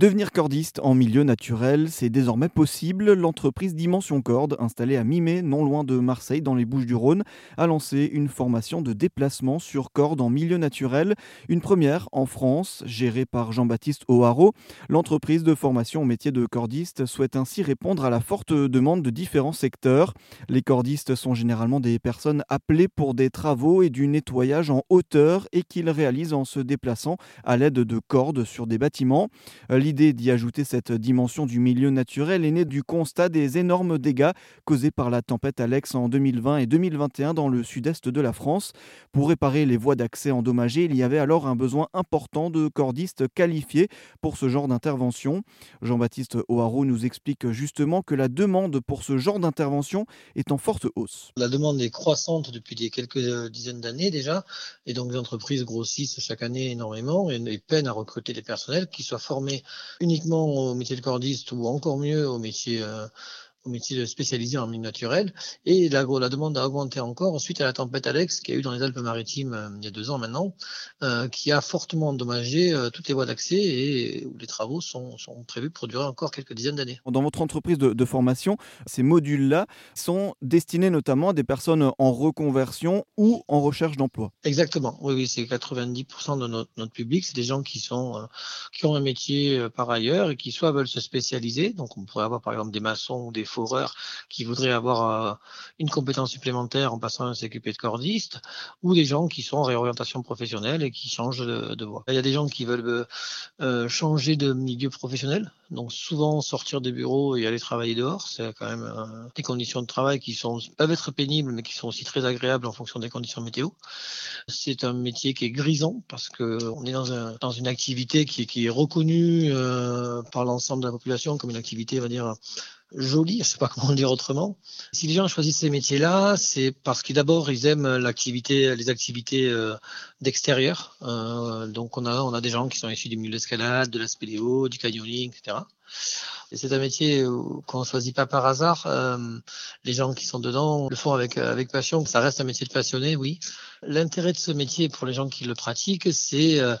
Devenir cordiste en milieu naturel, c'est désormais possible. L'entreprise Dimension Corde, installée à Mimé, non loin de Marseille, dans les Bouches-du-Rhône, a lancé une formation de déplacement sur corde en milieu naturel, une première en France, gérée par Jean-Baptiste O'Haraud. L'entreprise de formation au métier de cordiste souhaite ainsi répondre à la forte demande de différents secteurs. Les cordistes sont généralement des personnes appelées pour des travaux et du nettoyage en hauteur et qu'ils réalisent en se déplaçant à l'aide de cordes sur des bâtiments. L'idée d'y ajouter cette dimension du milieu naturel est née du constat des énormes dégâts causés par la tempête Alex en 2020 et 2021 dans le sud-est de la France. Pour réparer les voies d'accès endommagées, il y avait alors un besoin important de cordistes qualifiés pour ce genre d'intervention. Jean-Baptiste O'Haraud nous explique justement que la demande pour ce genre d'intervention est en forte hausse. La demande est croissante depuis quelques dizaines d'années déjà, et donc les entreprises grossissent chaque année énormément et, peinent à recruter des personnels qui soient formés uniquement au métier de cordiste ou encore mieux au métier euh, au métier spécialisé en mine naturelle. Et la, la, demande a augmenté encore suite à la tempête Alex qui a eu dans les Alpes-Maritimes euh, il y a deux ans maintenant, euh, qui a fortement endommagé euh, toutes les voies d'accès et où les travaux sont, sont, prévus pour durer encore quelques dizaines d'années. Dans votre entreprise de, de formation, ces modules-là sont destinés notamment à des personnes en reconversion ou en recherche d'emploi. Exactement. Oui, oui, c'est 90% de notre, notre public, c'est des gens qui sont qui ont un métier par ailleurs et qui soit veulent se spécialiser. Donc on pourrait avoir par exemple des maçons ou des foreurs qui voudraient avoir euh, une compétence supplémentaire en passant à s'occuper de cordiste, ou des gens qui sont en réorientation professionnelle et qui changent de, voie. Il y a des gens qui veulent euh, euh, changer de milieu professionnel, donc souvent sortir des bureaux et aller travailler dehors. C'est quand même des conditions de travail qui sont, peuvent être pénibles, mais qui sont aussi très agréables en fonction des conditions météo. C'est un métier qui est grisant parce que on est dans, un, une activité qui est reconnue par l'ensemble de la population comme une activité, on va dire, joli, je sais pas comment le dire autrement. Si les gens choisissent ces métiers-là, c'est parce que d'abord ils aiment l'activité, les activités euh, d'extérieur. Euh, donc on a on a des gens qui sont issus du milieu de l'escalade, de la spéléo, du canyoning, etc. C'est un métier qu'on ne choisit pas par hasard. Euh, les gens qui sont dedans le font avec, avec passion. Ça reste un métier de passionné, oui. L'intérêt de ce métier pour les gens qui le pratiquent, c'est euh,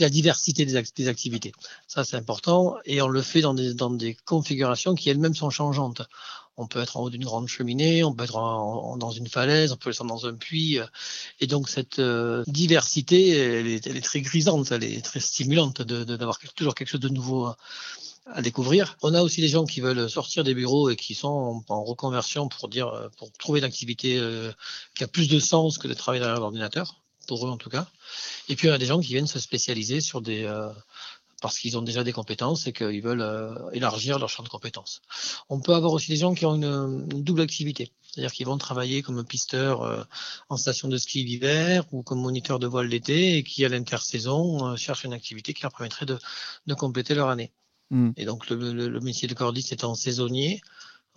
la diversité des, activités. Ça, c'est important. Et on le fait dans des, dans des configurations qui elles-mêmes sont changeantes. On peut être en haut d'une grande cheminée, on peut être dans une falaise, on peut être dans un puits. Et donc cette euh, diversité, elle est, très grisante, elle est très stimulante d'avoir de, toujours quelque chose de nouveau à découvrir. On a aussi des gens qui veulent sortir des bureaux et qui sont en, reconversion pour dire, euh, pour trouver une activité euh, qui a plus de sens que de travailler derrière l'ordinateur, pour eux en tout cas. Et puis y a des gens qui viennent se spécialiser sur des euh, parce qu'ils ont déjà des compétences et qu'ils veulent élargir leur champ de compétences. On peut avoir aussi des gens qui ont une, double activité, c'est-à-dire qu'ils vont travailler comme pisteur en station de ski l'hiver ou comme moniteur de voile l'été et qui à l'intersaison cherchent une activité qui leur permettrait de compléter leur année. Mm. Et donc le, métier de cordiste étant saisonnier,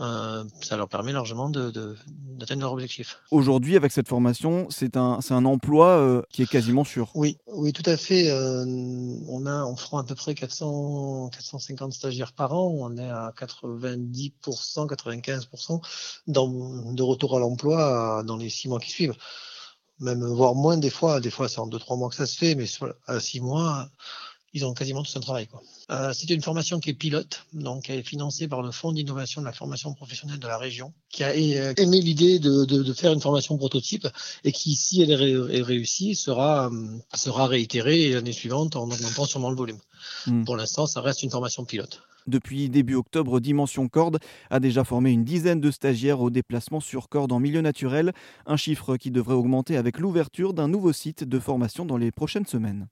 euh, ça leur permet largement d'atteindre leur objectif. Aujourd'hui, avec cette formation, c'est un, un emploi euh, qui est quasiment sûr. Oui, oui, tout à fait. Euh, on a, on fera à peu près 400, 450 stagiaires par an. On est à 90%, 95% dans, de retour à l'emploi dans les six mois qui suivent. Même voire moins des fois. Des fois, c'est en deux trois mois que ça se fait, mais à six mois ils ont quasiment tout un travail. Quoi. Euh, c'est une formation qui est pilote, donc elle est financée par le Fonds d'innovation de la formation professionnelle de la région, qui a euh, aimé l'idée de, de, de, faire une formation prototype et qui, si elle est, réussie, sera, euh, sera réitérée l'année suivante en augmentant sûrement le volume. Hmm. Pour l'instant, ça reste une formation pilote. Depuis début octobre, Dimension Corde a déjà formé une dizaine de stagiaires au déplacement sur corde en milieu naturel, un chiffre qui devrait augmenter avec l'ouverture d'un nouveau site de formation dans les prochaines semaines.